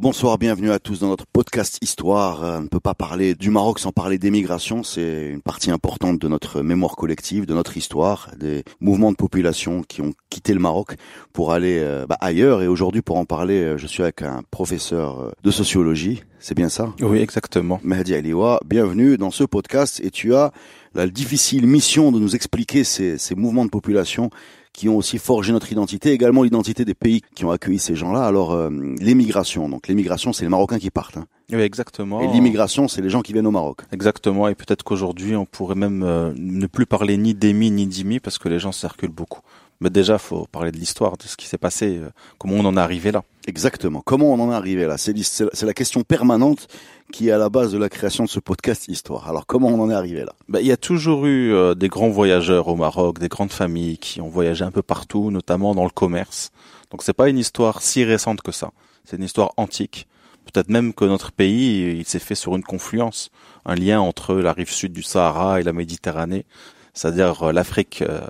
Bonsoir, bienvenue à tous dans notre podcast Histoire. Euh, On ne peut pas parler du Maroc sans parler d'émigration. C'est une partie importante de notre mémoire collective, de notre histoire, des mouvements de population qui ont quitté le Maroc pour aller euh, bah, ailleurs. Et aujourd'hui, pour en parler, euh, je suis avec un professeur de sociologie. C'est bien ça? Oui, exactement. Mehdi Aliwa, bienvenue dans ce podcast. Et tu as la difficile mission de nous expliquer ces, ces mouvements de population qui ont aussi forgé notre identité, également l'identité des pays qui ont accueilli ces gens-là. Alors, euh, l'émigration. Donc, l'émigration, c'est les Marocains qui partent. hein. Oui, exactement. Et l'immigration, c'est les gens qui viennent au Maroc. Exactement. Et peut-être qu'aujourd'hui, on pourrait même euh, ne plus parler ni d'émis ni d'imi parce que les gens circulent beaucoup. Mais déjà, faut parler de l'histoire, de ce qui s'est passé, euh, comment on en est arrivé là. Exactement. Comment on en est arrivé là? C'est la question permanente qui est à la base de la création de ce podcast Histoire. Alors, comment on en est arrivé là? Ben, il y a toujours eu euh, des grands voyageurs au Maroc, des grandes familles qui ont voyagé un peu partout, notamment dans le commerce. Donc c'est pas une histoire si récente que ça. C'est une histoire antique. Peut-être même que notre pays, il s'est fait sur une confluence, un lien entre la rive sud du Sahara et la Méditerranée, c'est-à-dire euh, l'Afrique euh,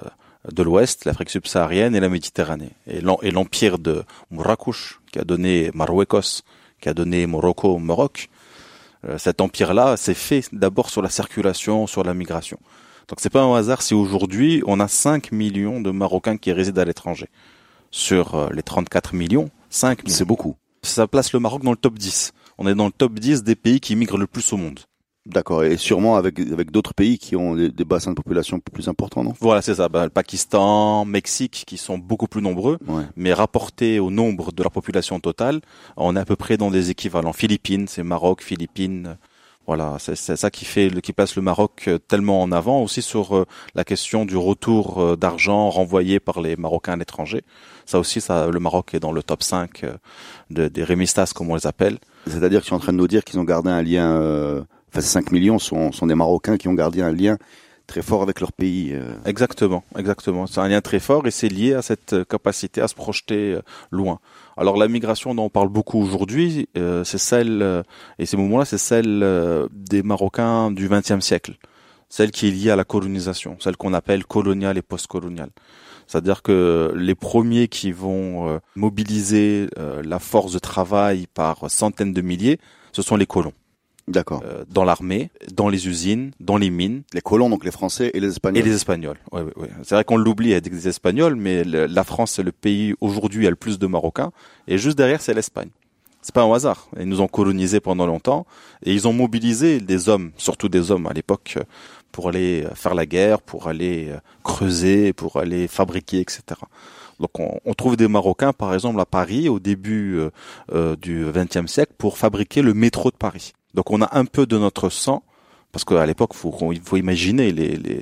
de l'Ouest, l'Afrique subsaharienne et la Méditerranée. Et l'em- et l'empire de Marrakech, qui a donné Marruecos, qui a donné Morocco au Maroc, euh, cet empire-là s'est fait d'abord sur la circulation, sur la migration. Donc c'est pas un hasard si aujourd'hui on a 5 millions de Marocains qui résident à l'étranger. Sur euh, les 34 millions, 5 millions. C'est beaucoup. Ça place le Maroc dans le top 10. On est dans le top 10 des pays qui migrent le plus au monde. D'accord. Et sûrement avec, avec d'autres pays qui ont des, des bassins de population plus importants, non? Voilà, c'est ça. Ben, le Pakistan, Mexique, qui sont beaucoup plus nombreux, Ouais. mais rapporté au nombre de leur population totale, on est à peu près dans des équivalents. Philippines, c'est Maroc, Philippines. Voilà, c'est ça qui fait, qui place le Maroc euh, tellement en avant aussi sur euh, la question du retour euh, d'argent renvoyé par les Marocains à l'étranger. Ça aussi, ça, le Maroc est dans le top 5 euh, de- des remistas, comme on les appelle. C'est-à-dire qu'ils sont en train de nous dire qu'ils ont gardé un lien. Euh, enfin, ces 5 millions sont, sont des Marocains qui ont gardé un lien très fort avec leur pays. euh. Exactement, exactement. C'est un lien très fort et c'est lié à cette euh, capacité à se projeter euh, loin. Alors la migration dont on parle beaucoup aujourd'hui, euh, c'est celle, euh, et ces moments-là, c'est celle euh, des Marocains du XXe siècle, celle qui est liée à la colonisation, celle qu'on appelle coloniale et postcoloniale. C'est-à-dire que les premiers qui vont mobiliser la force de travail par centaines de milliers, ce sont les colons, D'accord. euh, dans l'armée, dans les usines, dans les mines. Les colons, donc les Français et les Espagnols. Et les Espagnols. Ouais, ouais, ouais. C'est vrai qu'on l'oublie avec des Espagnols, mais le- la France, c'est le pays aujourd'hui a le plus de Marocains. Et juste derrière, c'est l'Espagne. C'est pas un hasard. Ils nous ont colonisés pendant longtemps et ils ont mobilisé des hommes, surtout des hommes à l'époque, pour aller faire la guerre, pour aller euh, creuser, pour aller fabriquer, etc. Donc on, on trouve des Marocains, par exemple, à Paris au début euh, euh, du XXe siècle pour fabriquer le métro de Paris. Donc on a un peu de notre sang, parce qu'à l'époque, faut, faut imaginer les, les,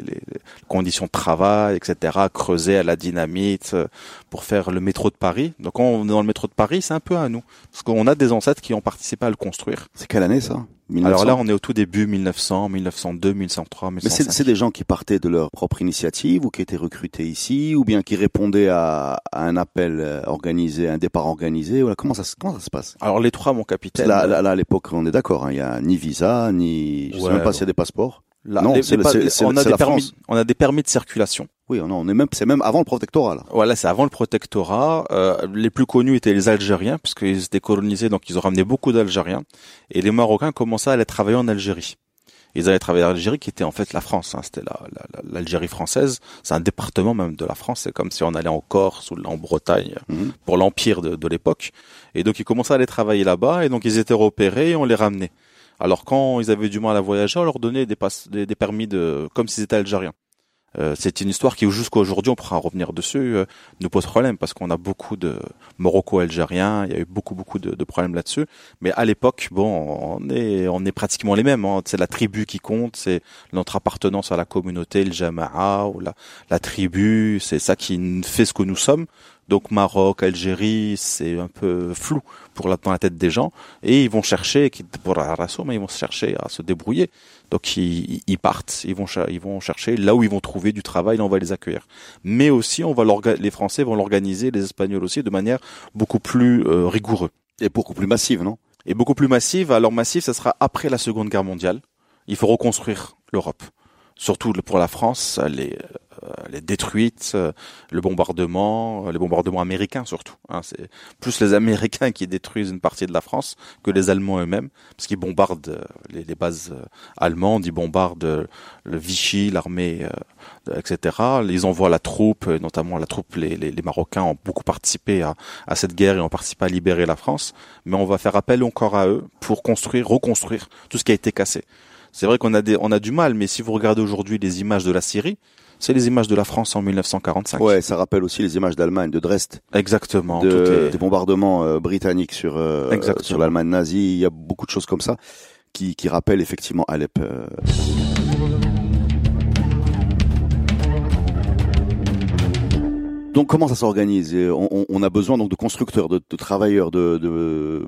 conditions de travail, etc., creuser à la dynamite euh, pour faire le métro de Paris. Donc on est dans le métro de Paris, c'est un peu à nous, parce qu'on a des ancêtres qui ont participé à le construire. C'est quelle année ça? 1900? Alors là, on est au tout début, 1900, 1902, 1903, Mais c'est 1905. des gens qui partaient de leur propre initiative ou qui étaient recrutés ici ou bien qui répondaient à, à un appel euh, organisé, un départ organisé. Voilà, comment ça, se- comment ça se passe? Alors les trois, mon capitaine. là, là, là, à l'époque, on est d'accord. hein, Il y a ni visa, ni je sais Ouais, même pas s'il y a des passeports. Là, non, les- les on a des permis, France. on a des permis de circulation. Oui, non, on est même, c'est même avant le protectorat. Là. Voilà, c'est avant le protectorat. Euh, les plus connus étaient les Algériens, puisqu'ils étaient colonisés, donc ils ont ramené beaucoup d'Algériens. Et les Marocains commençaient à aller travailler en Algérie. Ils allaient travailler en Algérie, qui était en fait la France. hein. C'était la- la- la- l'Algérie française. C'est un département même de la France. C'est comme si on allait en Corse ou en Bretagne Mhm. pour l'empire de, de l'époque. Et donc ils commençaient à aller travailler là-bas, et donc ils étaient repérés et on les ramenait. Alors quand ils avaient du mal à voyager, on leur donnait des, permis de, comme s'ils étaient algériens. Euh, c'est une histoire qui jusqu'à aujourd'hui, on pourra revenir dessus, euh, nous pose problème parce qu'on a beaucoup de Morocco-algériens, il y a eu beaucoup beaucoup de, de problèmes là-dessus. Mais à l'époque, bon, on est on est pratiquement les mêmes. Hein. C'est la tribu qui compte, c'est notre appartenance à la communauté, le jama'a ou la, la tribu, c'est ça qui fait ce que nous sommes. Donc Maroc, Algérie, c'est un peu flou pour la, dans la tête des gens. Et ils vont chercher, pour mais ils vont chercher à se débrouiller. Donc ils, ils partent, ils vont, ils vont chercher là où ils vont trouver du travail, là on va les accueillir. Mais aussi, on va les Français vont l'organiser, les Espagnols aussi, de manière beaucoup plus euh, rigoureuse. Et beaucoup plus massive, non? Et beaucoup plus massive. Alors massive, ça sera après la Seconde Guerre mondiale. Il faut reconstruire l'Europe surtout pour la France, elle est, euh, elle est détruite, euh, le bombardement, euh, les bombardements américains surtout. Hein, c'est plus les Américains qui détruisent une partie de la France que les Allemands eux-mêmes, parce qu'ils bombardent les, les, bases allemandes, ils bombardent le Vichy, l'armée, etc. Ils envoient la troupe, notamment la troupe, les, les, les Marocains ont beaucoup participé à, à, cette guerre et ont participé à libérer la France, mais on va faire appel encore à eux pour construire, reconstruire tout ce qui a été cassé. C'est vrai qu'on a, des, on a du mal, mais si vous regardez aujourd'hui les images de la Syrie, c'est les images de la France en 1945. Ouais, ça rappelle aussi les images d'Allemagne, de Dresde. Exactement. Des bombardements euh, britanniques sur euh, sur l'Allemagne nazie. Il y a beaucoup de choses comme ça qui, qui rappellent effectivement Alep. Euh. Donc comment ça s'organise? On, on, a besoin donc de constructeurs, de, de travailleurs, de, de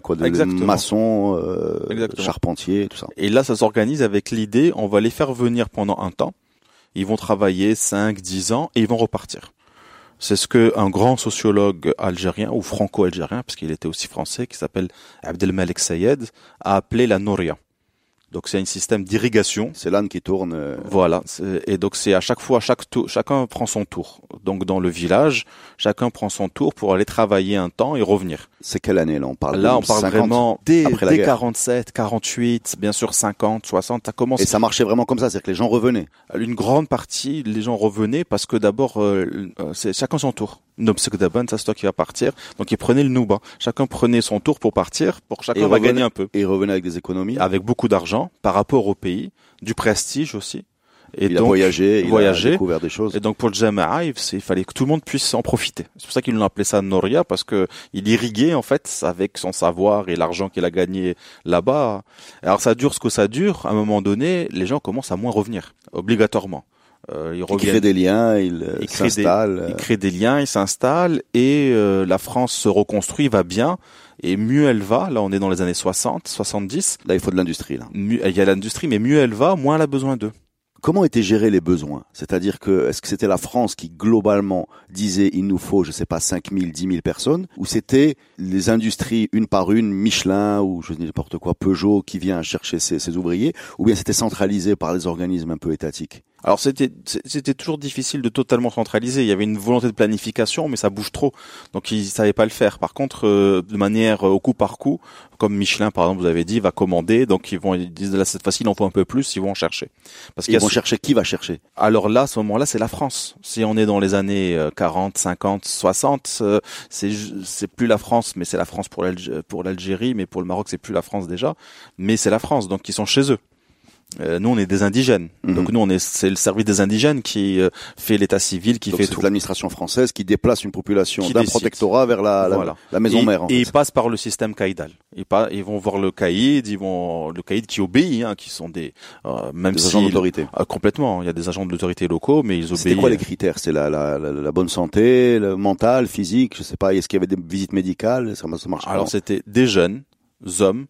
quoi, de, maçons, euh, charpentiers, tout ça. Et là, ça s'organise avec l'idée, on va les faire venir pendant un temps. Ils vont travailler 5, 10 ans et ils vont repartir. C'est ce que un grand sociologue algérien ou franco-algérien, parce qu'il était aussi français, qui s'appelle Abdelmalek Sayed, a appelé la Noria. Donc c'est un système d'irrigation. C'est l'âne qui tourne. Euh. Voilà. Et donc c'est à chaque fois, chaque tour, chacun prend son tour. Donc dans le village, chacun prend son tour pour aller travailler un temps et revenir. C'est quelle année là? On parle Là on parle vraiment dès, dès 47, 48, bien sûr 50, 60, ça commence. Et ça marchait vraiment comme ça, c'est-à-dire que les gens revenaient. Une grande partie, les gens revenaient parce que d'abord, euh, euh, c'est chacun son tour. Nobsekdaban, ça c'est toi qui va partir. Donc ils prenaient le Nouba. Chacun prenait son tour pour partir, pour chacun va gagner un peu. Et ils revenaient avec des économies. Avec beaucoup d'argent par rapport au pays, du prestige aussi. Et il donc, a voyagé, il a découvert des choses. Et donc pour le Jama'a, il, fallait que tout le monde puisse en profiter. C'est pour ça qu'ils l'ont appelé ça Noria, parce que il irriguait en fait avec son savoir et l'argent qu'il a gagné là-bas. Alors ça dure ce que ça dure. À un moment donné, les gens commencent à moins revenir, obligatoirement. Euh, il crée des liens, il, euh, s'installe. Il crée des liens, il s'installe et euh, la France se reconstruit, va bien et mieux elle va. Là, on est dans les années 60, 70. Là, il faut de l'industrie. Là, il y a l'industrie, mais mieux elle va, moins elle a besoin d'eux. Comment étaient gérés les besoins? C'est-à-dire que est-ce que c'était la France qui globalement disait il nous faut je sais pas 5 000, 10 000 personnes? Ou c'était les industries une par une, Michelin ou je dis n'importe quoi, Peugeot qui vient chercher ses, ouvriers? Ou bien c'était centralisé par les organismes un peu étatiques? Alors c'était c'était toujours difficile de totalement centraliser. Il y avait une volonté de planification, mais ça bouge trop, donc ils savaient pas le faire. Par contre, euh, de manière euh, au coup par coup, comme Michelin par exemple, vous avez dit, va commander, donc ils vont ils disent là cette fois-ci il en faut un peu plus, ils vont en chercher. Parce qu'ils vont chercher qui va chercher? Alors là, à ce moment-là, c'est la France. Si on est dans les années 40, 50, 60, c'est c'est plus la France, mais c'est la France pour l'Algérie, mais pour le Maroc c'est plus la France déjà, mais c'est la France, donc ils sont chez eux. Euh, nous, on est des indigènes. Mhm. Donc nous, on est, c'est le service des indigènes qui euh, fait l'état civil, qui fait tout. l'administration française qui déplace une population d'un protectorat vers la, la, maison mère. et ils passent par le système caïdal. Ils, pas, ils vont voir le caïd, ils vont le caïd qui obéit, hein, qui sont des euh, même des agents d'autorité. Ah, complètement. Il y a des agents de l'autorité locaux, mais ils obéissent. C'était quoi les critères? C'est la, la, la, bonne santé, le mental, physique. Je sais pas. Est-ce qu'il y avait des visites médicales? Ça, ça marche. Alors c'était des jeunes hommes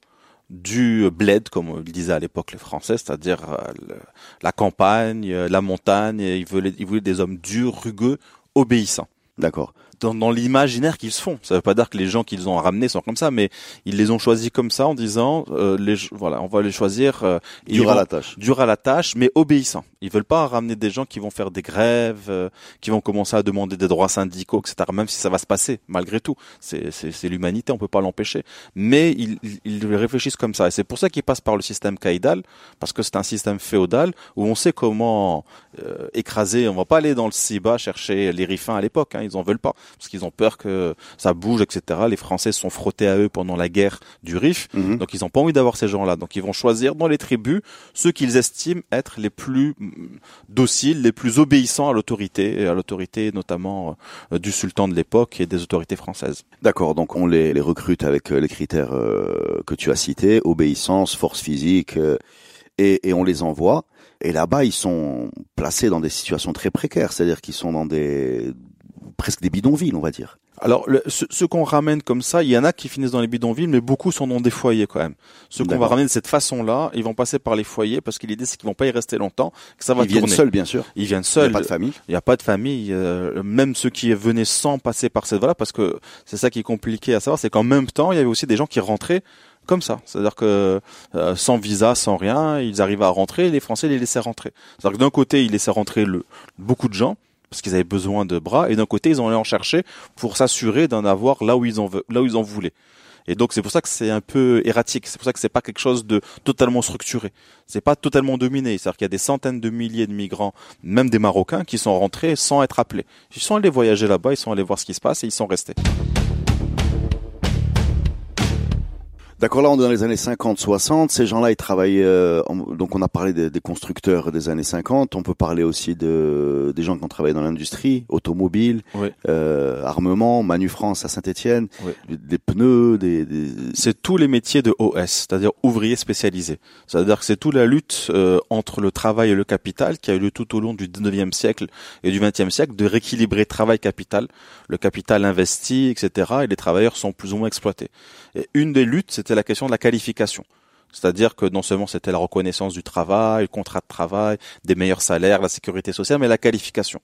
du bled, comme on le disait à l'époque les Français, c'est-à-dire euh, la campagne, euh, la montagne. Ils voulaient, ils voulaient des hommes durs, rugueux, obéissants. D'accord dans, dans l'imaginaire qu'ils se font. Ça veut pas dire que les gens qu'ils ont ramenés sont comme ça, mais ils les ont choisis comme ça en disant, euh, les, voilà, on va les choisir euh, dur à la tâche, dur à la tâche, mais obéissants. Ils veulent pas ramener des gens qui vont faire des grèves, euh, qui vont commencer à demander des droits syndicaux, etc. Même si ça va se passer, malgré tout, c'est l'humanité, on peut pas l'empêcher. Mais ils, ils réfléchissent comme ça, et c'est pour ça qu'ils passent par le système caïdal, parce que c'est un système féodal où on sait comment euh, écraser. On va pas aller dans le Siba chercher les rifins à l'époque, hein, ils en veulent pas parce qu'ils ont peur que ça bouge, etc. Les Français sont frottés à eux pendant la guerre du Rif, mhm. donc ils n'ont pas envie d'avoir ces gens-là. Donc ils vont choisir dans les tribus ceux qu'ils estiment être les plus mm, dociles, les plus obéissants à l'autorité, à l'autorité notamment euh, du sultan de l'époque et des autorités françaises. D'accord, donc on les, recrute avec euh, les critères euh, que tu as cités, obéissance, force physique, et, et on les envoie. Et là-bas, ils sont placés dans des situations très précaires, c'est-à-dire qu'ils sont dans des presque des bidonvilles, on va dire. Alors, le, ceux, qu'on ramène comme ça, il y en a qui finissent dans les bidonvilles, mais beaucoup sont dans des foyers quand même. Ceux qu'on va ramener de cette façon-là, ils vont passer par les foyers parce que l'idée c'est qu'ils vont pas y rester longtemps, que ça va ils viennent seuls, bien sûr. Ils viennent seuls. Il n'y a pas de famille. Il n'y a pas de famille. Euh, même ceux qui venaient sans passer par cette voie-là, parce que c'est ça qui est compliqué à savoir, c'est qu'en même temps, il y avait aussi des gens qui rentraient comme ça. C'est-à-dire que euh, sans visa, sans rien, ils arrivaient à rentrer, les Français les laissaient rentrer. C'est-à-dire que d'un côté, ils laissaient rentrer le, beaucoup de gens, parce qu'ils avaient besoin de bras, et d'un côté ils ont allé en chercher pour s'assurer d'en avoir là où ils en là où ils en voulaient. Et donc c'est pour ça que c'est un peu erratique, c'est pour ça que c'est pas quelque chose de totalement structuré. C'est pas totalement dominé, c'est-à-dire qu'il y a des centaines de milliers de migrants, même des Marocains qui sont rentrés sans être appelés. Ils sont allés voyager là-bas, ils sont allés voir ce qui se passe et ils sont restés. D'accord, là on est dans les années 50-60. Ces gens-là, ils travaillent. Euh, donc on a parlé des, des, constructeurs des années 50. On peut parler aussi de des gens qui ont travaillé dans l'industrie automobile, euh, armement, Manu France à Saint-Étienne, des pneus, des. des... C'est tous les métiers de OS, c'est-à-dire ouvriers spécialisés. C'est-à-dire que c'est toute la lutte euh, entre le travail et le capital qui a eu lieu tout au long du 19e siècle et du 20e siècle de rééquilibrer travail-capital. Le capital investi, etc. Et les travailleurs sont plus ou moins exploités. Et une des luttes, c'était la question de la qualification. C'est-à-dire que non seulement c'était la reconnaissance du travail, le contrat de travail, des meilleurs salaires, la sécurité sociale, mais la qualification.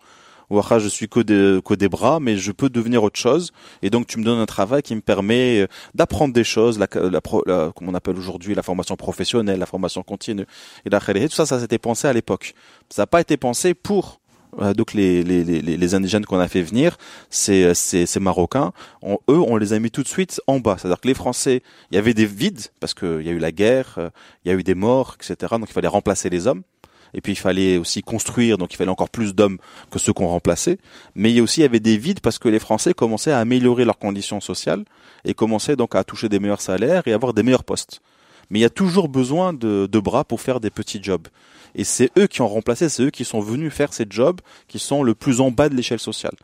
Ouaha, je suis que des, que des bras, mais je peux devenir autre chose. Et donc, tu me donnes un travail qui me permet euh, d'apprendre des choses, la, la, la, comme on appelle aujourd'hui la formation professionnelle, la formation continue. Et la tout ça, ça s'était pensé à l'époque. Ça n'a pas été pensé pour donc les, les, les, les indigènes qu'on a fait venir, ces, ces, ces Marocains, eux, on les a mis tout de suite en bas. C'est-à-dire que les Français, il y avait des vides parce qu'il y a eu la guerre, euh, il y a eu des morts, etc. Donc il fallait remplacer les hommes. Et puis il fallait aussi construire, donc il fallait encore plus d'hommes que ceux qu'on remplaçait. Mais il y a aussi il y avait des vides parce que les Français commençaient à améliorer leurs conditions sociales et commençaient donc à toucher des meilleurs salaires et avoir des meilleurs postes. Mais il y a toujours besoin de, bras pour faire des petits jobs. Et c'est eux qui ont remplacé, c'est eux qui sont venus faire ces jobs qui sont le plus en bas de l'échelle sociale.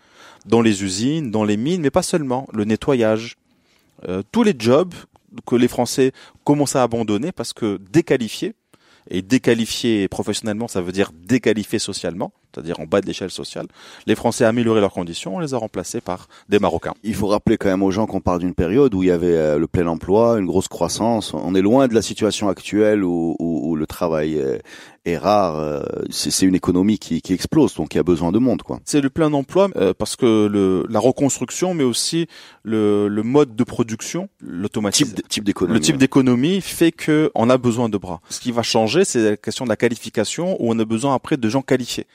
Dans les usines, dans les mines, mais pas seulement. Le nettoyage. Euh, tous les jobs que les Français commençaient à abandonner parce que déqualifiés, et déqualifiés professionnellement, ça veut dire déqualifiés socialement, c'est-à-dire en bas de l'échelle sociale. Les Français ont amélioré leurs conditions, on les a remplacés par des Marocains. Il faut rappeler quand même aux gens qu'on parle d'une période où il y avait euh, le plein emploi, une grosse croissance. On est loin de la situation actuelle où, où, où le travail est rare. Euh, c'est une économie qui, qui, explose, donc il y a besoin de monde. quoi. C'est le plein emploi euh, parce que le, la reconstruction, mais aussi le, le mode de production, l'automatisme, type d'économie, le type d'économie fait que on a besoin de bras. Ce qui va changer, c'est la question de la qualification où on a besoin après de gens qualifiés.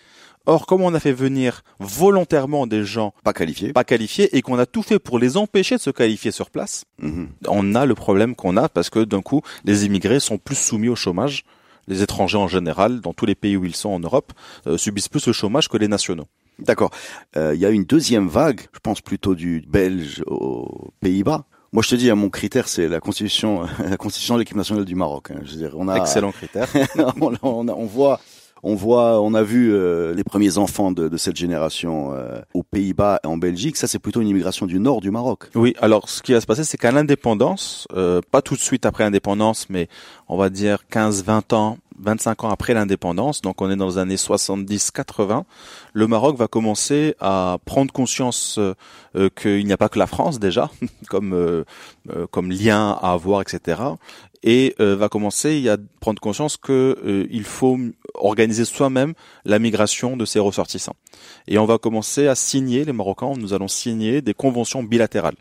Or, comme on a fait venir volontairement des gens pas qualifiés, pas qualifiés, et qu'on a tout fait pour les empêcher de se qualifier sur place, mhm. on a le problème qu'on a parce que d'un coup, les immigrés sont plus soumis au chômage. Les étrangers en général, dans tous les pays où ils sont en Europe, euh, subissent plus le chômage que les nationaux. D'accord. Euh, il y a une deuxième vague, je pense plutôt du Belge aux Pays-Bas. Moi, je te dis, hein, mon critère, c'est la constitution, la constitution de l'équipe nationale du Maroc. Hein. Je veux dire, on a excellent critère. on, on, on, voit on voit, on a vu euh, les premiers enfants de, de cette génération euh, aux Pays-Bas et en Belgique. Ça, c'est plutôt une immigration du nord du Maroc. Oui. Alors, ce qui va se passer, c'est qu'à l'indépendance, euh, pas tout de suite après l'indépendance, mais on va dire 15, 20 ans, 25 ans après l'indépendance, donc on est dans les années 70-80, le Maroc va commencer à prendre conscience euh, qu'il n'y a pas que la France déjà, comme euh, comme lien à avoir, etc et euh, va commencer à prendre conscience que euh, il faut organiser soi-même la migration de ses ressortissants. Et on va commencer à signer, les Marocains, nous allons signer des conventions bilatérales.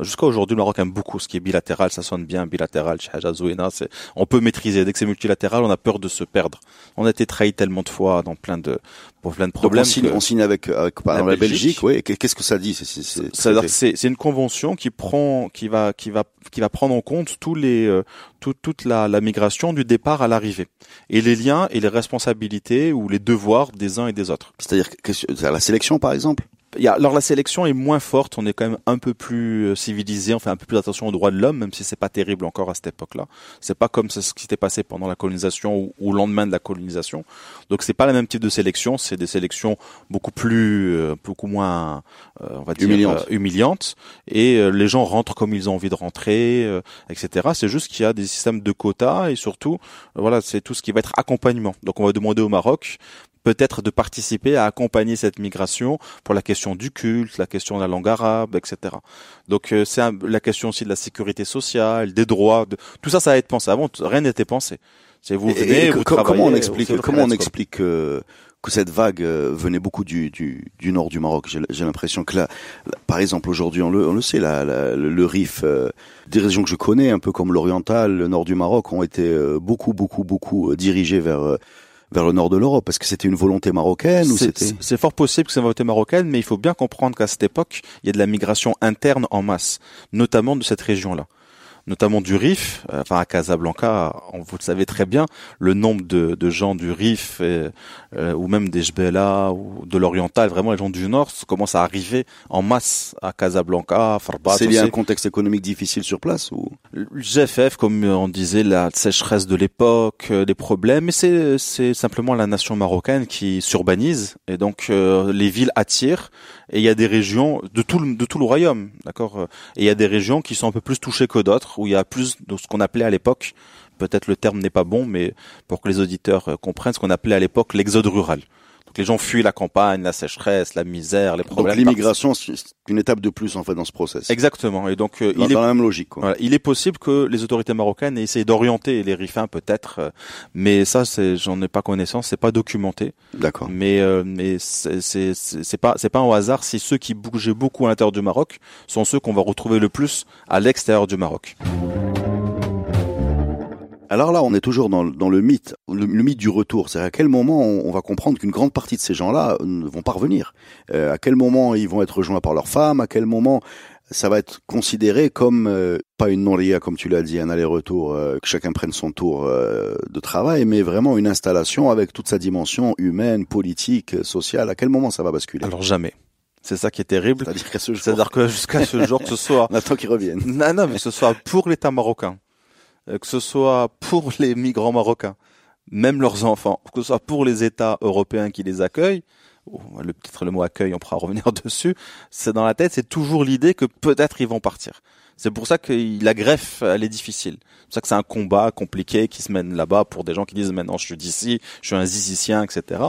Jusqu'à aujourd'hui, le Maroc aime beaucoup ce qui est bilatéral, ça sonne bien, bilatéral, c'est, on peut maîtriser. Dès que c'est multilatéral, on a peur de se perdre. On a été trahi tellement de fois dans plein de, pour plein de problèmes. on, signe, avec, avec par la, Belgique, oui. Qu'est-ce que ça dit C'est une convention qui prend, qui va, qui va, qui va prendre en compte tous les, euh, toute la, la migration du départ à l'arrivée et les liens et les responsabilités ou les devoirs des uns et des autres. C'est-à-dire la sélection, par exemple alors la sélection est moins forte, on est quand même un peu plus euh, civilisé, on fait un peu plus attention aux droits de l'homme, même si c'est pas terrible encore à cette époque-là. C'est pas comme ce qui s'était passé pendant la colonisation ou au lendemain de la colonisation. Donc c'est pas le même type de sélection, c'est des sélections beaucoup plus, euh, beaucoup moins, euh, on va dire humiliantes. Et les gens rentrent comme ils ont envie de rentrer, etc. C'est juste qu'il y a des systèmes de quotas et surtout, voilà, c'est tout ce qui va être accompagnement. Donc on va demander au Maroc peut-être de participer à accompagner cette migration pour la question du culte, la question de la langue arabe, etc. Donc euh, c'est la question aussi de la sécurité sociale, des droits, de, tout ça, ça va être pensé. Avant, rien n'était pensé. C'est vous venez, vous Comment on explique, comment on explique euh, que cette vague euh, venait beaucoup du, du, du nord du Maroc? J'ai l'impression que là, par exemple, aujourd'hui, on le, on le sait, là, le Rif, euh, des régions que je connais, un peu comme l'oriental, le nord du Maroc, ont été euh, beaucoup, beaucoup, beaucoup dirigés vers vers le nord de l'Europe Parce que c'était une volonté marocaine ou c'était C'est fort possible que c'est une volonté marocaine, mais il faut bien comprendre qu'à cette époque, il y a de la migration interne en masse, notamment de cette région-là notamment du Rif, euh, enfin à Casablanca, vous le savez très bien, le nombre de, de gens du Rif euh, ou même des Jbela ou de l'Oriental, vraiment les gens du Nord, commencent à arriver en masse à Casablanca, Farbat. C'est lié à un contexte économique difficile sur place ou? GFF, comme on disait, la sécheresse de l'époque, euh, les problèmes, mais c'est c'est simplement la nation marocaine qui s'urbanise et donc les villes attirent et il y a des régions de tout le, de tout le royaume, d'accord. Et il y a des régions qui sont un peu plus touchées que d'autres, où il y a plus de ce qu'on appelait à l'époque, peut-être le terme n'est pas bon, mais pour que les auditeurs euh, comprennent ce qu'on appelait à l'époque l'exode rural. Donc les gens fuient la campagne, la sécheresse, la misère, les problèmes. Donc l'immigration, c'est une étape de plus en fait dans ce process. Exactement. Et donc euh, il est dans la même logique. Quoi. il est possible que les autorités marocaines aient essayé d'orienter les rifins peut-être, euh, mais ça, c'est, j'en ai pas connaissance, c'est pas documenté. D'accord. Mais euh, mais c'est c'est c'est pas c'est pas un hasard si ceux qui bougeaient beaucoup à l'intérieur du Maroc sont ceux qu'on va retrouver le plus à l'extérieur du Maroc. Alors là, on est toujours dans, le mythe, le, mythe du retour. C'est à quel moment on, va comprendre qu'une grande partie de ces gens-là ne vont pas revenir. Euh, à quel moment ils vont être rejoints par leurs femmes. À quel moment ça va être considéré comme euh, pas une non-ria comme tu l'as dit, un aller-retour, euh, que chacun prenne son tour de travail, mais vraiment une installation avec toute sa dimension humaine, politique, sociale. À quel moment ça va basculer Alors jamais. C'est ça qui est terrible. C'est-à-dire que jusqu'à ce jour, que ce soit. On attend qu'ils reviennent. Non, non, mais ce soit pour l'État marocain euh, que ce soit pour les migrants marocains, même leurs enfants, que ce soit pour les États européens qui les accueillent, le peut-être le mot accueil, on pourra revenir dessus. C'est dans la tête, c'est toujours l'idée que peut-être ils vont partir. C'est pour ça que la greffe, elle est difficile. C'est pour ça que c'est un combat compliqué qui se mène là-bas pour des gens qui disent maintenant je suis d'ici, je suis un zizicien, etc.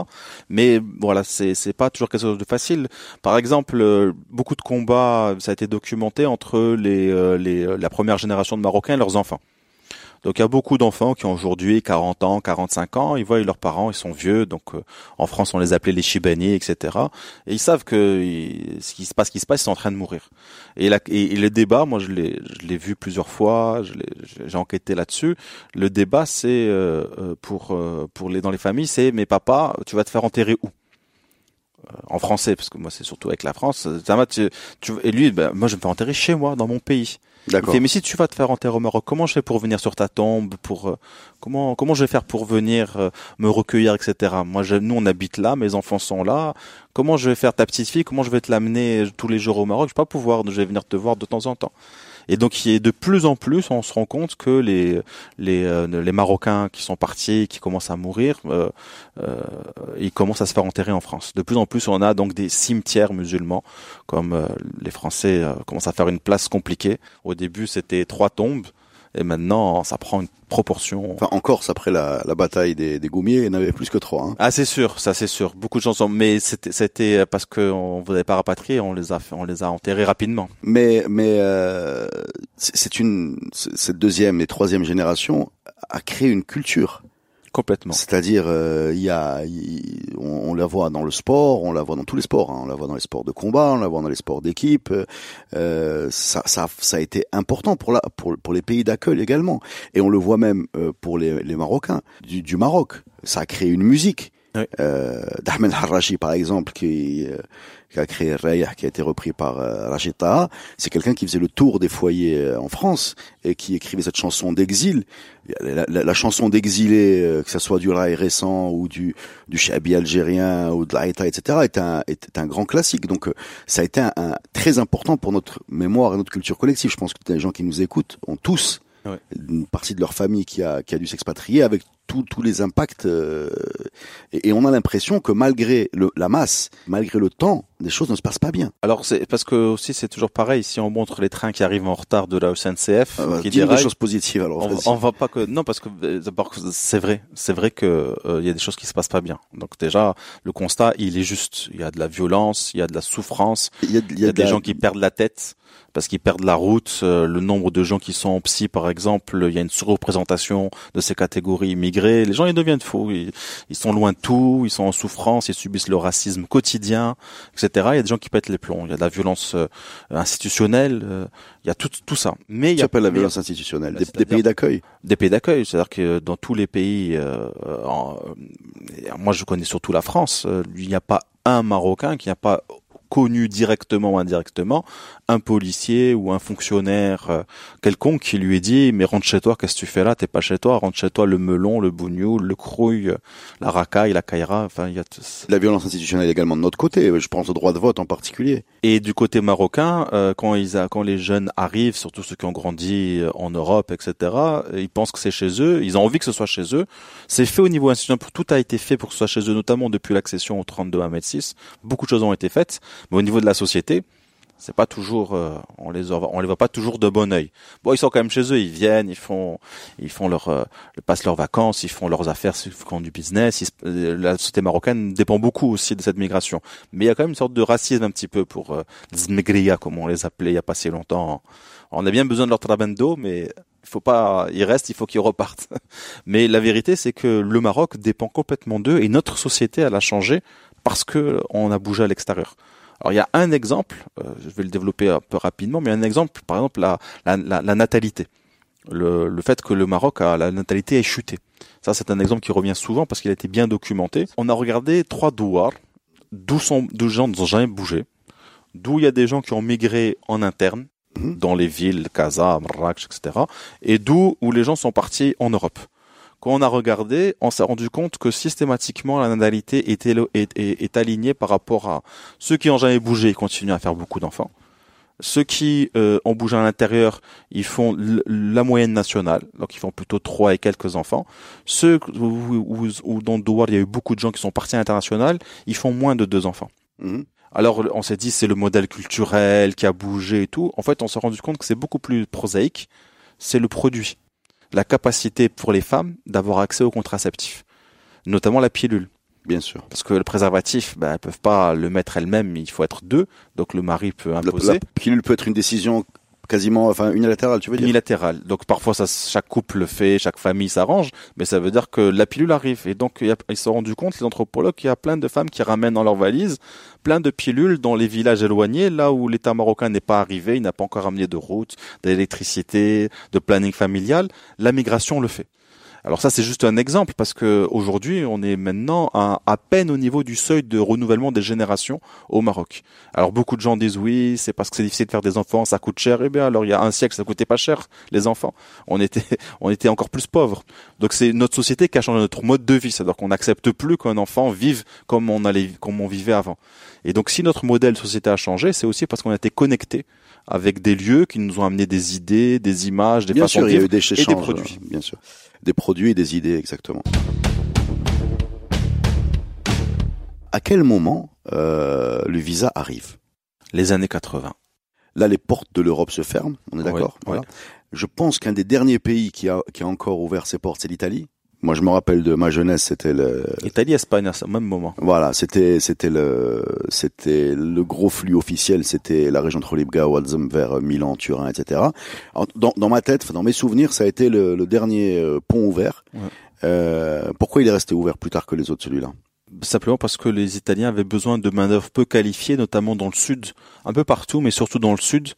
Mais voilà, c'est c'est pas toujours quelque chose de facile. Par exemple, euh, beaucoup de combats, ça a été documenté entre les, euh, les la première génération de Marocains et leurs enfants. Donc il y a beaucoup d'enfants qui ont aujourd'hui 40 ans, 45 ans, ils voient leurs parents, ils sont vieux, donc euh, en France on les appelait les chibaniers, etc. Et ils savent que ce qui se passe, ce qui se passe, ils sont en train de mourir. Et, la, et, le débat, moi je l'ai, vu plusieurs fois, j'ai enquêté là-dessus. Le débat, c'est euh, euh, pour pour les dans les familles, c'est mais papa, tu vas te faire enterrer où? En français, parce que moi c'est surtout avec la France. Tu, et lui, ben, moi je me fais enterrer chez moi, dans mon pays. Mais si tu vas te faire enterrer au Maroc, comment je fais pour venir sur ta tombe, pour euh, comment comment je vais faire pour venir euh, me recueillir, etc. Moi, je, nous on habite là, mes enfants sont là. Comment je vais faire ta petite fille? Comment je vais te l'amener tous les jours au Maroc? Je vais pas pouvoir. Je vais venir te voir de temps en temps. Et donc, de plus en plus, on se rend compte que les euh, Marocains qui sont partis, qui commencent à mourir, euh, euh, ils commencent à se faire enterrer en France. De plus en plus, on a donc des cimetières musulmans, comme euh, les Français commencent à faire une place compliquée. Au début, c'était trois tombes. Et maintenant, ça prend une proportion. Enfin, en Corse, après la, la bataille des, des Goumiers, il y en avait plus que trois. Hein. Ah, c'est sûr, ça c'est sûr. Beaucoup de chansons, mais c'était, c'était parce qu'on vous avait pas rapatrié, on les a, on les a enterrés rapidement. Mais, mais euh, c'est une, cette deuxième et troisième génération a créé une culture. Complètement. C'est-à-dire, euh, il y a, on, la voit dans le sport, on la voit dans tous les sports. Hein. On la voit dans les sports de combat, on la voit dans les sports d'équipe. Euh, ça, ça, ça a été important pour la, pour, pour les pays d'accueil également. Et on le voit même euh, pour les, les Marocains du, du Maroc. Ça a créé une musique. Oui. Euh, D'Ahmed Harrachi, par exemple, qui, euh, qui a créé Rayah, qui a été repris par euh, Rachid c'est quelqu'un qui faisait le tour des foyers euh, en France et qui écrivait cette chanson d'exil. La, la, la, chanson d'exilé, que ce soit du rail récent ou du, du shabi algérien ou de l'Aïta, etc., est un, est un grand classique. Donc ça a été un, un, très important pour notre mémoire et notre culture collective. Je pense que les gens qui nous écoutent ont tous une partie de leur famille qui a, qui a dû s'expatrier avec tous les impacts. euh, et, et on a l'impression que malgré le, la masse, malgré le temps, des choses ne se passent pas bien. Alors c'est parce que aussi c'est toujours pareil. Si on montre les trains qui arrivent en retard de la SNCF, Euh, qui dis des déraillent, choses positives alors. on, on va pas que non parce que d'abord c'est vrai, c'est vrai que euh, il y a des choses qui se passent pas bien. Donc déjà le constat il est juste. Il y a de la violence, il y a de la souffrance, Il y a, il y a, de des la- gens qui perdent la tête parce qu'ils perdent la route. Euh, le nombre de gens qui sont en psy, par exemple, il y a une surreprésentation de ces catégories immigrées. Les gens, ils deviennent fous. Ils, ils sont loin de tout. Ils sont en souffrance. Ils subissent le racisme quotidien, etc. Il y a des gens qui pètent les plombs. Il y a de la violence euh, institutionnelle. euh, il y a tout, tout ça. Mais il y a appelles la violence institutionnelle, Bah, des, pays d'accueil. des pays d'accueil. C'est-à-dire que dans tous les pays, euh, en- euh, moi je connais surtout la France, euh, il n'y a pas un Marocain qui n'a pas connu directement ou indirectement un policier ou un fonctionnaire euh, quelconque qui lui ait dit mais rentre chez toi qu'est-ce que tu fais là? T'es pas chez toi rentre chez toi le melon le bougnou le crouille la racaille la caïra enfin il y a tout- La violence institutionnelle également de notre côté. Je pense au droit de vote en particulier. Et du côté marocain, euh, quand ils a, quand les jeunes arrivent, surtout ceux qui ont grandi euh, en Europe, etc., ils pensent que c'est chez eux, ils ont envie que ce soit chez eux. C'est fait au niveau institutionnel, pour- tout a été fait pour que ce soit chez eux, notamment depuis l'accession au 32 à 6 Beaucoup de choses ont été faites, mais au niveau de la société, c'est pas toujours, euh, on les on les voit pas toujours de bon œil. Bon, ils sont quand même chez eux, ils viennent, ils font, ils font leur, euh, passent leurs vacances, ils font leurs affaires, ils font du business. euh, la société marocaine dépend beaucoup aussi de cette migration. Mais il y a quand même une sorte de racisme un petit peu pour euh, Zmegria, comme on les appelait il y a pas si longtemps. On a bien besoin de leur trabendo, mais il faut pas, ils restent, il faut qu'ils repartent. Mais la vérité, c'est que le Maroc dépend complètement d'eux et notre société, elle a changé parce que on a bougé à l'extérieur. Alors il y a un exemple, euh, je vais le développer un peu rapidement, mais un exemple, par exemple la, la, la, la natalité, le, le fait que le Maroc a la natalité est chuté. Ça c'est un exemple qui revient souvent parce qu'il a été bien documenté. On a regardé trois douars, d'où sont d'où les gens n'ont jamais bougé, d'où il y a des gens qui ont migré en interne Mhm. dans les villes, Casa, Marrakech, etc. Et d'où où les gens sont partis en Europe. Quand on a regardé, on s'est rendu compte que systématiquement la natalité est, élo- est, est- est alignée par rapport à ceux qui ont jamais bougé, ils continuent à faire beaucoup d'enfants. Ceux qui euh, ont bougé à l'intérieur, ils font la moyenne nationale, donc ils font plutôt trois et quelques enfants. Ceux où, où, où dans Douar, il y a eu beaucoup de gens qui sont partis à l'international, ils font moins de deux enfants. Mhm. Alors on s'est dit c'est le modèle culturel qui a bougé et tout. En fait, on s'est rendu compte que c'est beaucoup plus prosaïque. C'est le produit, la capacité pour les femmes d'avoir accès aux contraceptifs, notamment la pilule. Bien sûr. Parce que le préservatif, ben, elles peuvent pas le mettre elles-mêmes, il faut être deux. Donc le mari peut La, imposer. la pilule peut être une décision quasiment, enfin unilatérale, tu veux dire unilatéral. Donc parfois ça, chaque couple le fait, chaque famille s'arrange, mais ça veut dire que la pilule arrive. Et donc ils se sont rendus compte, les anthropologues, qu'il y a plein de femmes qui ramènent dans leur valise plein de pilules dans les villages éloignés, là où l'État marocain n'est pas arrivé, il n'a pas encore amené de route, d'électricité, de planning familial. La migration le fait. Alors ça c'est juste un exemple parce que aujourd'hui on est maintenant à, peine au niveau du seuil de renouvellement des générations au Maroc. Alors beaucoup de gens disent oui c'est parce que c'est difficile de faire des enfants, ça coûte cher. Eh bien alors il y a un siècle ça coûtait pas cher les enfants. On était on était encore plus pauvres. Donc c'est notre société qui a changé notre mode de vie, c'est-à-dire qu'on n'accepte plus qu'un enfant vive comme on allait comme on vivait avant. Et donc si notre modèle de société a changé, c'est aussi parce qu'on a été connecté avec des lieux qui nous ont amené des idées, des images, des Bien façons sûr, de il y a vivre eu des et des produits. euh, bien sûr. Des produits et des idées, exactement. À quel moment euh, le visa arrive? Les années 80. Là, les portes de l'Europe se ferment, on est d'accord? voilà. Je pense qu'un des derniers pays qui a, qui a encore ouvert ses portes, c'est l'Italie. Moi, je me rappelle de ma jeunesse, c'était le, Italie, Espagne, à ce même moment. voilà, c'était, c'était le, c'était le gros flux officiel, c'était la région de Libga, Walsum vers Milan, Turin, etc. Dans, dans ma tête, dans mes souvenirs, ça a été le, le dernier euh, pont ouvert. Ouais. Euh, pourquoi il est resté ouvert plus tard que les autres, celui-là? Simplement parce que les Italiens avaient besoin de main-d'œuvre peu qualifiée, notamment dans le sud, un peu partout, mais surtout dans le sud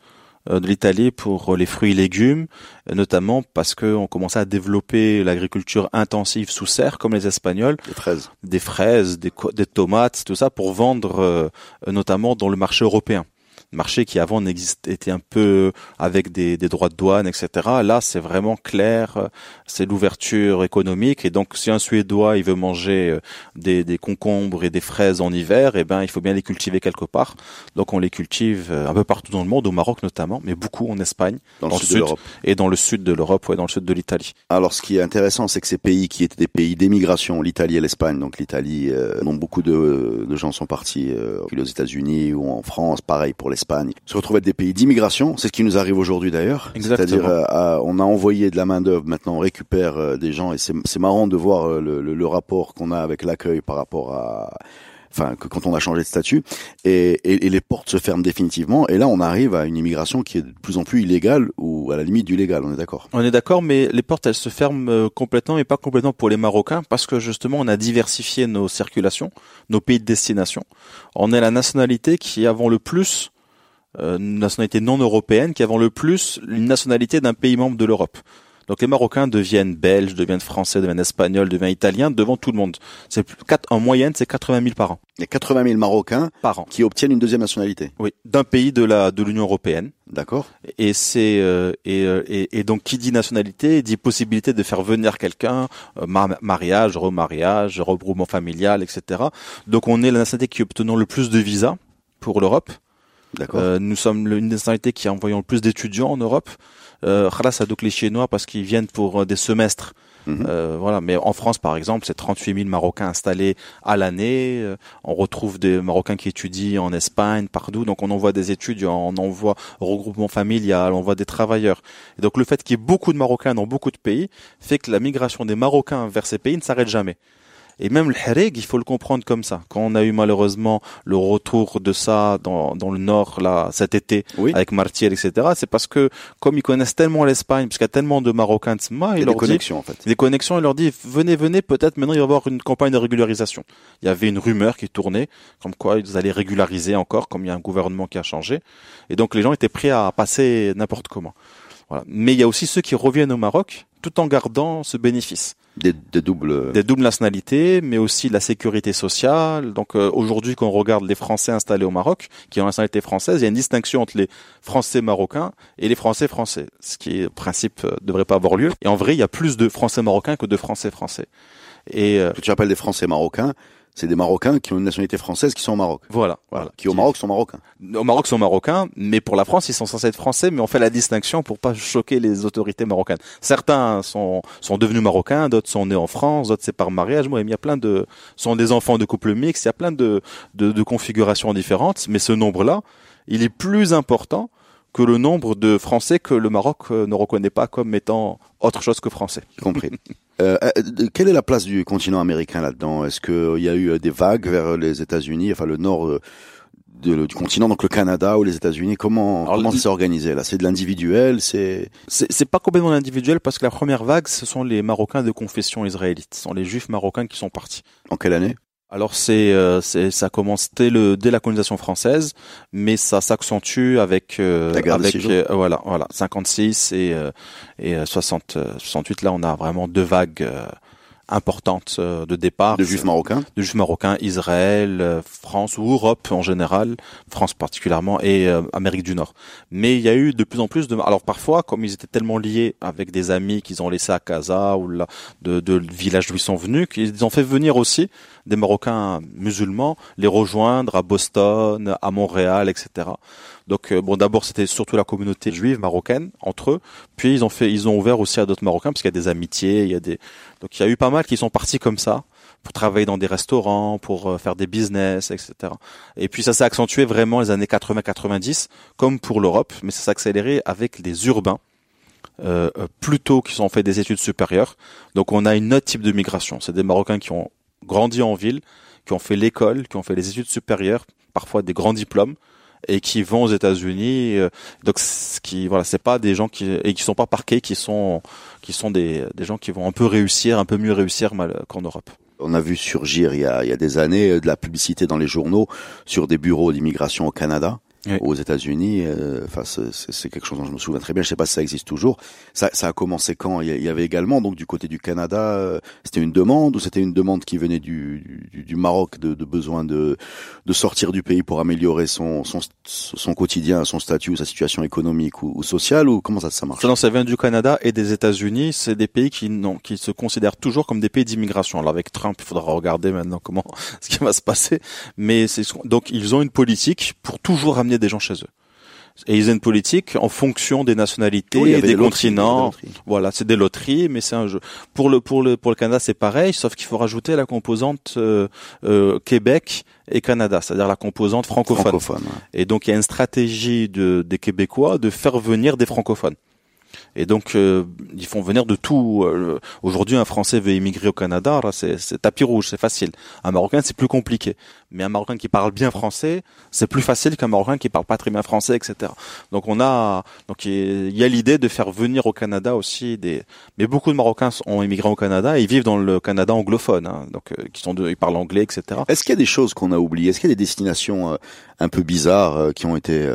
de l'Italie pour les fruits et légumes, euh, notamment parce qu'on commençait à développer l'agriculture intensive sous serre, comme les Espagnols, Les 13. des fraises, des, tomates, tout ça, pour vendre euh, notamment dans le marché européen. Marché qui avant n'existait était un peu avec des, des, droits de douane, etc. Là, c'est vraiment clair, c'est l'ouverture économique. Et donc, si un Suédois il veut manger euh, des, des, concombres et des fraises en hiver, eh ben, il faut bien les cultiver quelque part. Donc, on les cultive euh, un peu partout dans le monde, au Maroc notamment, mais beaucoup en Espagne, dans, le sud, et dans le sud de l'Europe, ouais, dans le sud de l'Italie. Alors, ce qui est intéressant, c'est que ces pays qui étaient des pays d'émigration, l'Italie et l'Espagne, donc l'Italie, euh, dont beaucoup de, de, gens sont partis euh, aux États-Unis ou en France, pareil pour l'Espagne, se retrouvent être des pays d'immigration. C'est ce qui nous arrive aujourd'hui d'ailleurs. C'est-à-dire, euh, on a envoyé de la main d'œuvre, maintenant on récupère euh, des gens, et c'est marrant de voir euh, le, le, le rapport qu'on a avec l'accueil par rapport à enfin que quand on a changé de statut. Et, et, et, les portes se ferment définitivement. Et là on arrive à une immigration qui est de plus en plus illégale ou à la limite du légal on est d'accord. On est d'accord mais les portes elles se ferment euh, complètement et pas complètement pour les Marocains parce que justement on a diversifié nos circulations nos pays de destination. On est la nationalité qui avons le plus euh, nationalité non européenne qui avons le plus une nationalité d'un pays membre de l'Europe donc les Marocains deviennent belges, deviennent français, deviennent espagnols, deviennent italiens devant tout le monde. C'est en moyenne, c'est 80 000 par an. Il y a 80 000 Marocains par an qui obtiennent une deuxième nationalité. Oui, d'un pays de la de l'Union européenne. D'accord. Et c'est euh, et, euh, et, et, donc qui dit nationalité dit possibilité de faire venir quelqu'un, euh, mariage, remariage, regroupement familial, etc. Donc on est la nationalité qui obtenant le plus de visas pour l'Europe. D'accord. Euh, nous sommes une nationalité qui envoyons le plus d'étudiants en Europe. Euh, à donc les Chinois parce qu'ils viennent pour euh, des semestres. Mhm. Euh, voilà, mais en France, par exemple, c'est 38 000 Marocains installés à l'année. Euh, on retrouve des Marocains qui étudient en Espagne, partout. Donc, on envoie des études, on envoie regroupement familial, on envoie des travailleurs. Et donc, le fait qu'il y ait beaucoup de Marocains dans beaucoup de pays fait que la migration des Marocains vers ces pays ne s'arrête jamais. Et même le Harig, il faut le comprendre comme ça. Quand on a eu malheureusement le retour de ça dans, dans le nord là cet été oui. avec Martier, etc., c'est parce que comme ils connaissent tellement l'Espagne, parce qu'il y a tellement de Marocains de Sma, il y a des connexions en fait. Des connexions, il leur dit venez, venez, peut-être maintenant il va y avoir une campagne de régularisation. Il y avait une rumeur qui tournait, comme quoi ils allaient régulariser encore, comme il y a un gouvernement qui a changé. Et donc les gens étaient prêts à passer n'importe comment. Voilà. Mais il y a aussi ceux qui reviennent au Maroc tout en gardant ce bénéfice. Des, des, doubles des doubles nationalités, mais aussi la sécurité sociale. Donc euh, aujourd'hui, quand on regarde les Français installés au Maroc, qui ont la nationalité française, il y a une distinction entre les Français marocains et les Français français, ce qui, en principe, euh, devrait pas avoir lieu. Et en vrai, il y a plus de Français marocains que de Français français. Et euh, que tu appelles des Français marocains, c'est des Marocains qui ont une nationalité française qui sont au Maroc. Voilà, voilà. Qui au Maroc sont marocains. Au Maroc sont marocains, mais pour la France, ils sont censés être français, mais on fait la distinction pour pas choquer les autorités marocaines. Certains sont sont devenus marocains, d'autres sont nés en France, d'autres c'est par mariage. Moi, il y a plein de sont des enfants de couples mixtes. Il y a plein de de, de configurations différentes, mais ce nombre-là, il est plus important que le nombre de Français que le Maroc ne reconnaît pas comme étant autre chose que français. Compris. Euh, quelle est la place du continent américain là-dedans? Est-ce qu'il y a eu des vagues vers les États-Unis, enfin le nord de, du continent, donc le Canada ou les États-Unis? Comment Alors, comment c'est organisé là? C'est de l'individuel C'est c'est pas complètement l'individuel parce que la première vague, ce sont les Marocains de confession israélite, ce sont les Juifs marocains qui sont partis. En quelle année? Alors c'est, euh, c'est ça commence dès, le, dès la colonisation française, mais ça s'accentue avec euh, avec euh, voilà voilà 56 et euh, et 60 68 là on a vraiment deux vagues importante euh, de départ. De juifs marocains De juifs marocains, Israël, euh, France ou Europe en général, France particulièrement, et euh, Amérique du Nord. Mais il y a eu de plus en plus de... Alors parfois, comme ils étaient tellement liés avec des amis qu'ils ont laissés à Casa ou là, de, de village d'où ils sont venus, qu'ils ont fait venir aussi des Marocains musulmans, les rejoindre à Boston, à Montréal, etc. Donc bon, d'abord c'était surtout la communauté juive marocaine entre eux, puis ils ont fait, ils ont ouvert aussi à d'autres Marocains parce qu'il y a des amitiés, il y a des, donc il y a eu pas mal qui sont partis comme ça pour travailler dans des restaurants, pour faire des business, etc. Et puis ça s'est accentué vraiment les années 80-90, comme pour l'Europe, mais ça s'est accéléré avec des urbains. Euh, plutôt qui ont fait des études supérieures. Donc on a une autre type de migration. C'est des Marocains qui ont grandi en ville, qui ont fait l'école, qui ont fait les études supérieures, parfois des grands diplômes, et qui vont aux États-Unis. Donc, ce qui, voilà, c'est pas des gens qui et qui sont pas parqués, qui sont qui sont des des gens qui vont un peu réussir, un peu mieux réussir qu'en Europe. On a vu surgir il y a, il y a des années de la publicité dans les journaux sur des bureaux d'immigration au Canada. Aux États-Unis. Euh, enfin, c'est quelque chose dont je me souviens très bien. Je sais pas si ça existe toujours. Ça, ça a commencé quand? Il y avait également donc du côté du Canada, euh, c'était une demande ou c'était une demande qui venait du, du, du Maroc de, de, besoin de, de sortir du pays pour améliorer son, son, son quotidien, son statut, sa situation économique ou, ou sociale ou comment ça, ça marche? Non, ça vient du Canada et des États-Unis. C'est des pays qui, non, qui se considèrent toujours comme des pays d'immigration. Alors avec Trump, il faudra regarder maintenant comment ce qui va se passer. Mais c'est donc ils ont une politique pour toujours des gens chez eux. Et ils ont une politique en fonction des nationalités et des, continents. voilà, c'est des loteries, mais c'est un jeu. Pour le pour le pour le Canada, c'est pareil, sauf qu'il faut rajouter la composante euh, euh, Québec et Canada, c'est-à-dire la composante francophone. francophone Et donc il y a une stratégie de, des Québécois de faire venir des francophones. Et donc, euh, ils font venir de tout. Euh, aujourd'hui, un Français veut immigrer au Canada, c'est tapis rouge, c'est facile. Un Marocain, c'est plus compliqué. Mais un Marocain qui parle bien français, c'est plus facile qu'un Marocain qui parle pas très bien français, etc. Donc, on a, donc il y a l'idée de faire venir au Canada aussi des. Mais beaucoup de Marocains ont immigré au Canada et ils vivent dans le Canada anglophone, hein, donc euh, qui sont, de, ils parlent anglais, etc. Est-ce qu'il y a des choses qu'on a oubliées? Est-ce qu'il y a des destinations un peu bizarres qui ont été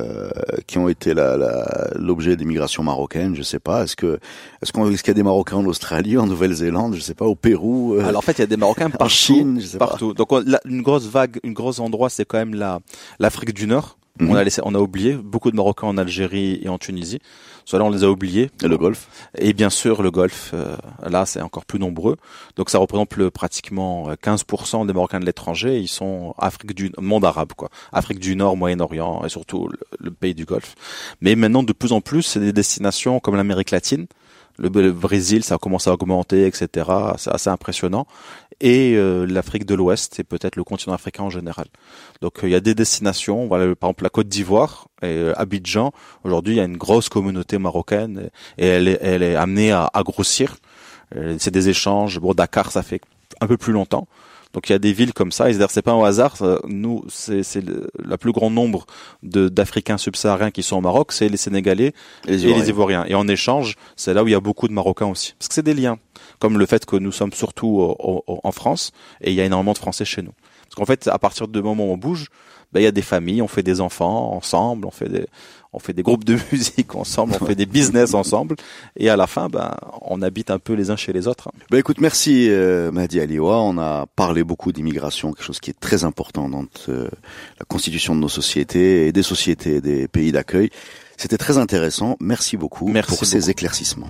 qui ont été l'objet d'immigration marocaine? Je sais pas. Est-ce que est-ce qu'on est-ce qu'il y a des Marocains en Australie, en Nouvelle-Zélande, je sais pas, au Pérou euh, Alors en fait, il y a des Marocains partout, en Chine, je sais partout. Donc une grosse vague, une grosse endroit, c'est quand même la l'Afrique du Nord. On a mhm. laissé, on a oublié beaucoup de Marocains en Algérie et en Tunisie. Cela, on les a oubliés. Et le Golfe. Et bien sûr, le Golfe. Euh, là, c'est encore plus nombreux. Donc, ça représente le, pratiquement 15% euh, des Marocains de l'étranger. Ils sont Afrique du monde arabe, quoi. Afrique du Nord, Moyen-Orient et surtout le, pays du Golfe. Mais maintenant, de plus en plus, c'est des destinations comme l'Amérique latine le, Brésil, ça a commencé à augmenter, etc. C'est assez impressionnant. Et euh, l'Afrique de l'Ouest et peut-être le continent africain en général. Donc euh, il y a des destinations, voilà, par exemple la Côte d'Ivoire et euh, Abidjan. Aujourd'hui, il y a une grosse communauté marocaine et, elle, est, elle est amenée à, à grossir. C'est des échanges. Bon, Dakar, ça fait un peu plus longtemps. Donc il y a des villes comme ça. Et c'est pas un hasard. Nous, c'est le, plus grand nombre d'Africains subsahariens qui sont au Maroc, c'est les Sénégalais et les, Ivoiriens. Et en échange, c'est là où il y a beaucoup de Marocains aussi, parce que c'est des liens, comme le fait que nous sommes surtout en France et il y a énormément de Français chez nous. Qu'en fait, à partir du moment où on bouge, ben, il y a des familles, on fait des enfants ensemble, on fait des, on fait des groupes de musique ensemble, on fait des business ensemble, et à la fin, ben, on habite un peu les uns chez les autres. Ben écoute, merci euh, Mahdi Aliwa. On a parlé beaucoup d'immigration, quelque chose qui est très important dans euh, la constitution de nos sociétés et des sociétés des pays d'accueil. C'était très intéressant. Merci beaucoup pour ces éclaircissements.